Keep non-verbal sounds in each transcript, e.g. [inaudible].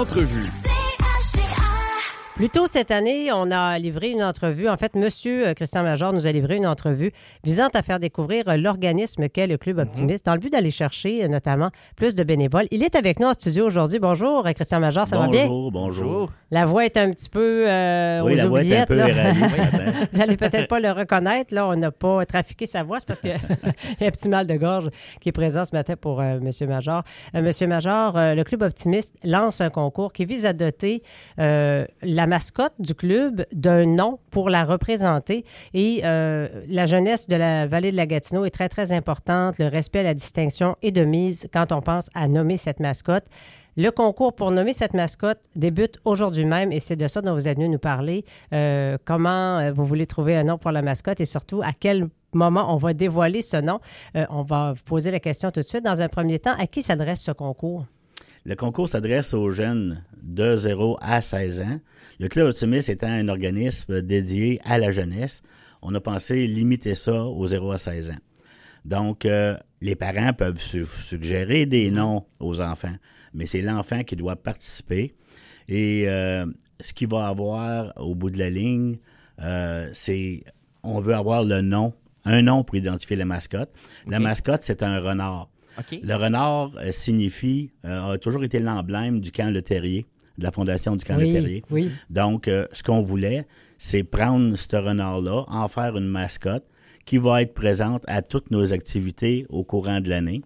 Entrevue. Plus tôt cette année, on a livré une entrevue. En fait, Monsieur euh, Christian Major nous a livré une entrevue visant à faire découvrir euh, l'organisme qu'est le Club Optimiste, dans le but d'aller chercher euh, notamment plus de bénévoles. Il est avec nous en studio aujourd'hui. Bonjour, Christian Major, ça va bien? Bonjour, bonjour. La voix est un petit peu euh, Oui, aux la voix est un oubliettes, peu. [laughs] Vous allez peut-être pas le reconnaître. Là, on n'a pas trafiqué sa voix. C'est parce qu'il [laughs] y a un petit mal de gorge qui est présent ce matin pour euh, M. Major. Euh, Monsieur Major, euh, le Club Optimiste lance un concours qui vise à doter euh, la mascotte du club d'un nom pour la représenter. Et euh, la jeunesse de la vallée de la Gatineau est très, très importante. Le respect, la distinction est de mise quand on pense à nommer cette mascotte. Le concours pour nommer cette mascotte débute aujourd'hui même et c'est de ça dont vous êtes venu nous parler. Euh, comment euh, vous voulez trouver un nom pour la mascotte et surtout à quel moment on va dévoiler ce nom? On va vous poser la question tout de suite. Dans un premier temps, à qui s'adresse ce concours? Le concours s'adresse aux jeunes de 0 à 16 ans. Le Club Optimiste étant un organisme dédié à la jeunesse, on a pensé limiter ça aux 0 à 16 ans. Donc, euh, les parents peuvent su- suggérer des noms aux enfants, mais c'est l'enfant qui doit participer. Et euh, ce qu'il va avoir au bout de la ligne, euh, c'est on veut avoir le nom, un nom pour identifier la mascotte. La mascotte, c'est un renard. Le renard euh, signifie, euh, a toujours été l'emblème du camp Le Terrier, de la fondation du camp Le Terrier. oui. Donc, euh, ce qu'on voulait, c'est prendre ce renard-là, en faire une mascotte qui va être présente à toutes nos activités au courant de l'année.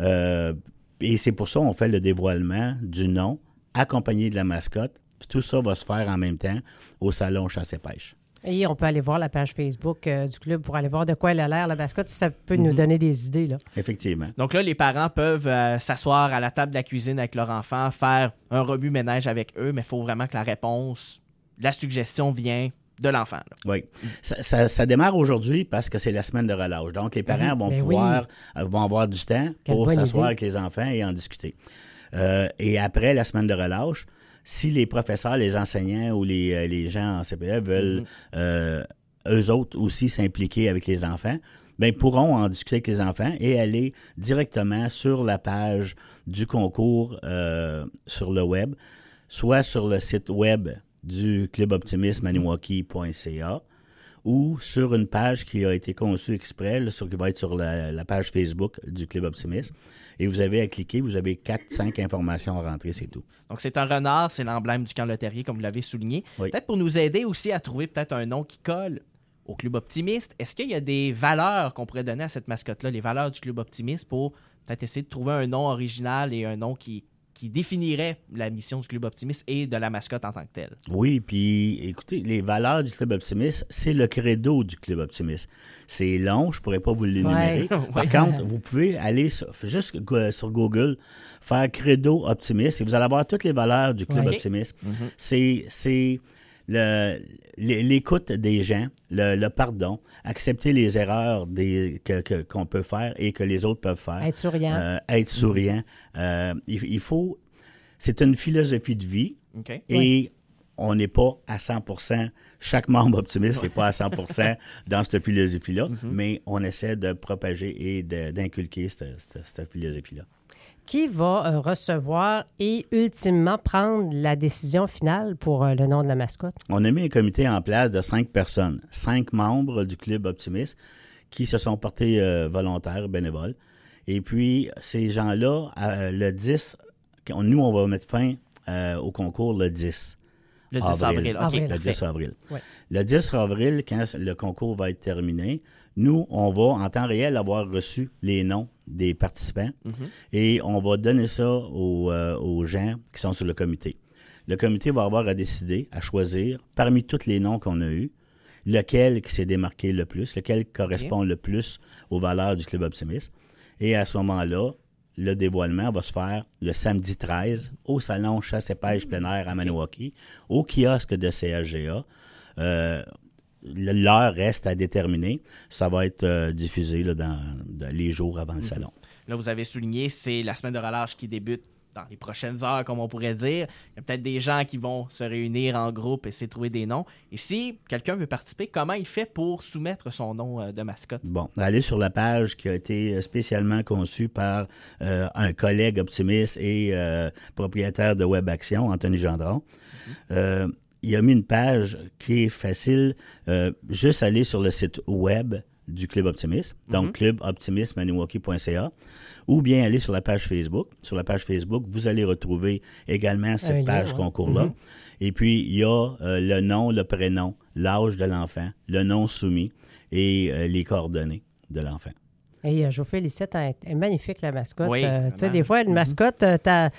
Euh, et c'est pour ça qu'on fait le dévoilement du nom, accompagné de la mascotte. Tout ça va se faire en même temps au salon Chasse et Pêche. Et on peut aller voir la page Facebook euh, du club pour aller voir de quoi elle a l'air, la mascotte, si ça peut nous donner des idées. Là. Effectivement. Donc là, les parents peuvent euh, s'asseoir à la table de la cuisine avec leur enfant, faire un rebut-ménage avec eux, mais il faut vraiment que la réponse, la suggestion vient de l'enfant. Oui. Ça, ça- ça démarre aujourd'hui parce que c'est la semaine de relâche. Donc, les parents vont Ben pouvoir euh, vont avoir du temps Quelle pour s'asseoir avec les enfants et en discuter. Euh, et après la semaine de relâche, si les professeurs, les enseignants ou les, euh, les gens en CPE veulent euh, eux autres aussi s'impliquer avec les enfants, ils pourront en discuter avec les enfants et aller directement sur la page du concours euh, sur le web, soit sur le site web du Club Optimisme Maniwaki.ca ou sur une page qui a été conçue exprès, là, sur, qui va être sur la, la page Facebook du Club Optimisme. Et vous avez à cliquer, vous avez 4-5 informations à rentrer, c'est tout. Donc c'est un renard, c'est l'emblème du camp Le Terrier, comme vous l'avez souligné. Oui. Peut-être pour nous aider aussi à trouver peut-être un nom qui colle au Club Optimiste. Est-ce qu'il y a des valeurs qu'on pourrait donner à cette mascotte-là, les valeurs du Club Optimiste, pour peut-être essayer de trouver un nom original et un nom qui, qui définirait la mission du Club Optimiste et de la mascotte en tant que telle? Oui, puis écoutez, les valeurs du Club Optimiste, c'est le credo du Club Optimiste. C'est long, je pourrais pas vous l'énumérer. Ouais. [laughs] Par contre, vous pouvez aller sur, juste sur Google, faire credo optimiste et vous allez avoir toutes les valeurs du Club Ouais. Optimiste. C'est c'est l'écoute des gens, le, le pardon, accepter les erreurs des, que- qu'on peut faire et que les autres peuvent faire. Être souriant. Euh, être souriant. Euh, il, il faut... C'est une philosophie de vie. OK. Et on n'est pas à 100 chaque membre optimiste n'est pas à 100 [laughs] dans cette philosophie-là, mais on essaie de propager et d'inculquer cette, cette- cette philosophie-là. Qui va euh, recevoir et ultimement prendre la décision finale pour euh, le nom de la mascotte? On a mis un comité en place de cinq personnes, cinq membres du club optimiste qui se sont portés euh, volontaires, bénévoles. Et puis, ces gens-là, euh, le 10, on- nous, on va mettre fin euh, au concours le 10. Le 10 avril. Avril. Le parfait. 10 avril. Ouais. Le 10 avril, quand le concours va être terminé, nous, on va en temps réel avoir reçu les noms des participants et on va donner ça aux, euh, aux gens qui sont sur le comité. Le comité va avoir à décider, à choisir, parmi tous les noms qu'on a eus, lequel qui s'est démarqué le plus, lequel correspond le plus aux valeurs du Club Optimiste. Et à ce moment-là, le dévoilement va se faire le samedi 13 au salon Chasse et Pêche plein air à Maniwaki, au kiosque de CHGA. Euh, L'heure reste à déterminer. Ça va être euh, diffusé là, dans, dans les jours avant le salon. Là, vous avez souligné, c'est la semaine de relâche qui débute dans les prochaines heures, comme on pourrait dire. Il y a peut-être des gens qui vont se réunir en groupe, essayer de trouver des noms. Et si quelqu'un veut participer, comment il fait pour soumettre son nom euh, de mascotte? Bon, allez sur la page qui a été spécialement conçue par euh, un collègue optimiste et euh, propriétaire de Web Action, Anthony Gendron. Euh, il a mis une page qui est facile, euh, juste aller sur le site web du Club Optimiste, donc cluboptimistemaniwaki.ca, ou bien aller sur la page Facebook. Sur la page Facebook, vous allez retrouver également cette lien, page ouais. concours-là. Et puis, il y a euh, le nom, le prénom, l'âge de l'enfant, le nom soumis et euh, les coordonnées de l'enfant. Et euh, je vous félicite, elle est magnifique la mascotte. Oui, Euh, tu sais, des fois, une mascotte, euh, t'as-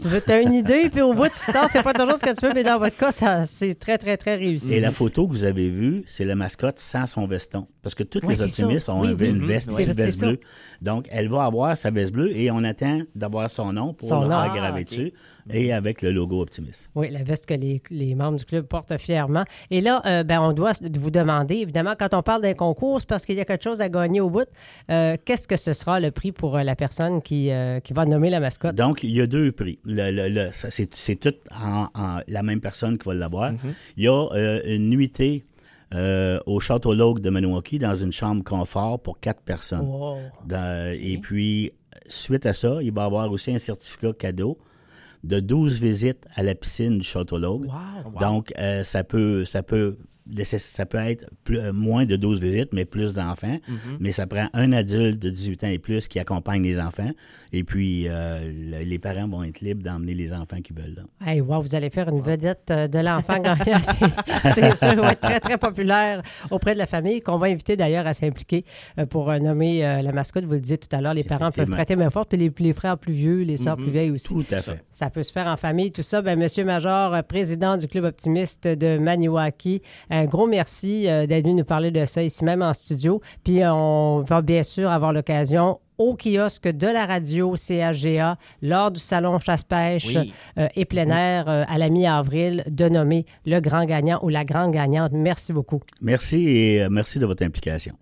tu veux, as une idée, puis au bout, tu sors, c'est pas toujours ce que tu veux, mais dans votre cas, ça, c'est très, très, très réussi. Et la photo que vous avez vue, c'est la mascotte sans son veston. Parce que toutes Oui, les ça. optimistes ont Oui, un- oui. une Mhm. veste, C'est- une veste ça. bleue. Donc, elle va avoir sa veste bleue et on attend d'avoir son nom pour Son le nom. faire Ah, graver ok. dessus et avec le logo optimiste. Oui, la veste que les, les membres du club portent fièrement. Et là, euh, ben, on doit vous demander, évidemment, quand on parle d'un concours, c'est parce qu'il y a quelque chose à gagner au bout. Euh, Qu'est-ce que ce sera le prix pour euh, la personne qui, euh, qui va nommer la mascotte? Donc, il y a deux prix. Le, le- c'est, tout en, en- la même personne qui va l'avoir. Il y a euh, une nuitée euh, au Château Logue de Maniwaki dans une chambre confort pour quatre personnes. Wow. Dans- Et puis, suite à ça, il va avoir aussi un certificat cadeau de 12 visites à la piscine du Château Logue. Wow. Donc, euh, ça peut, ça peut, ça peut être plus- euh, moins de 12 visites, mais plus d'enfants. Mais ça prend un adulte de 18 ans et plus qui accompagne les enfants. Et puis, euh, le- les parents vont être libres d'emmener les enfants qui veulent. là. Hey, wow, vous allez faire une vedette euh, de l'enfant [laughs] gagnant. C'est- sûr, va être très, très populaire auprès de la famille, qu'on va inviter d'ailleurs à s'impliquer pour nommer euh, la mascotte. Vous le disiez tout à l'heure, les parents peuvent prêter main forte, puis les, les frères plus vieux, les sœurs plus vieilles aussi. Tout à fait. Ça peut se faire en famille, tout ça. Ben, Monsieur Major, président du Club optimiste de Maniwaki, un gros merci euh, d'être venu nous parler de ça ici même en studio. Puis euh, on va bien sûr avoir l'occasion au kiosque de la radio CHGA lors du salon chasse-pêche Oui. euh, et plein air euh, à la mi-avril de nommer le grand gagnant ou la grande gagnante. Merci beaucoup. Merci et merci de votre implication.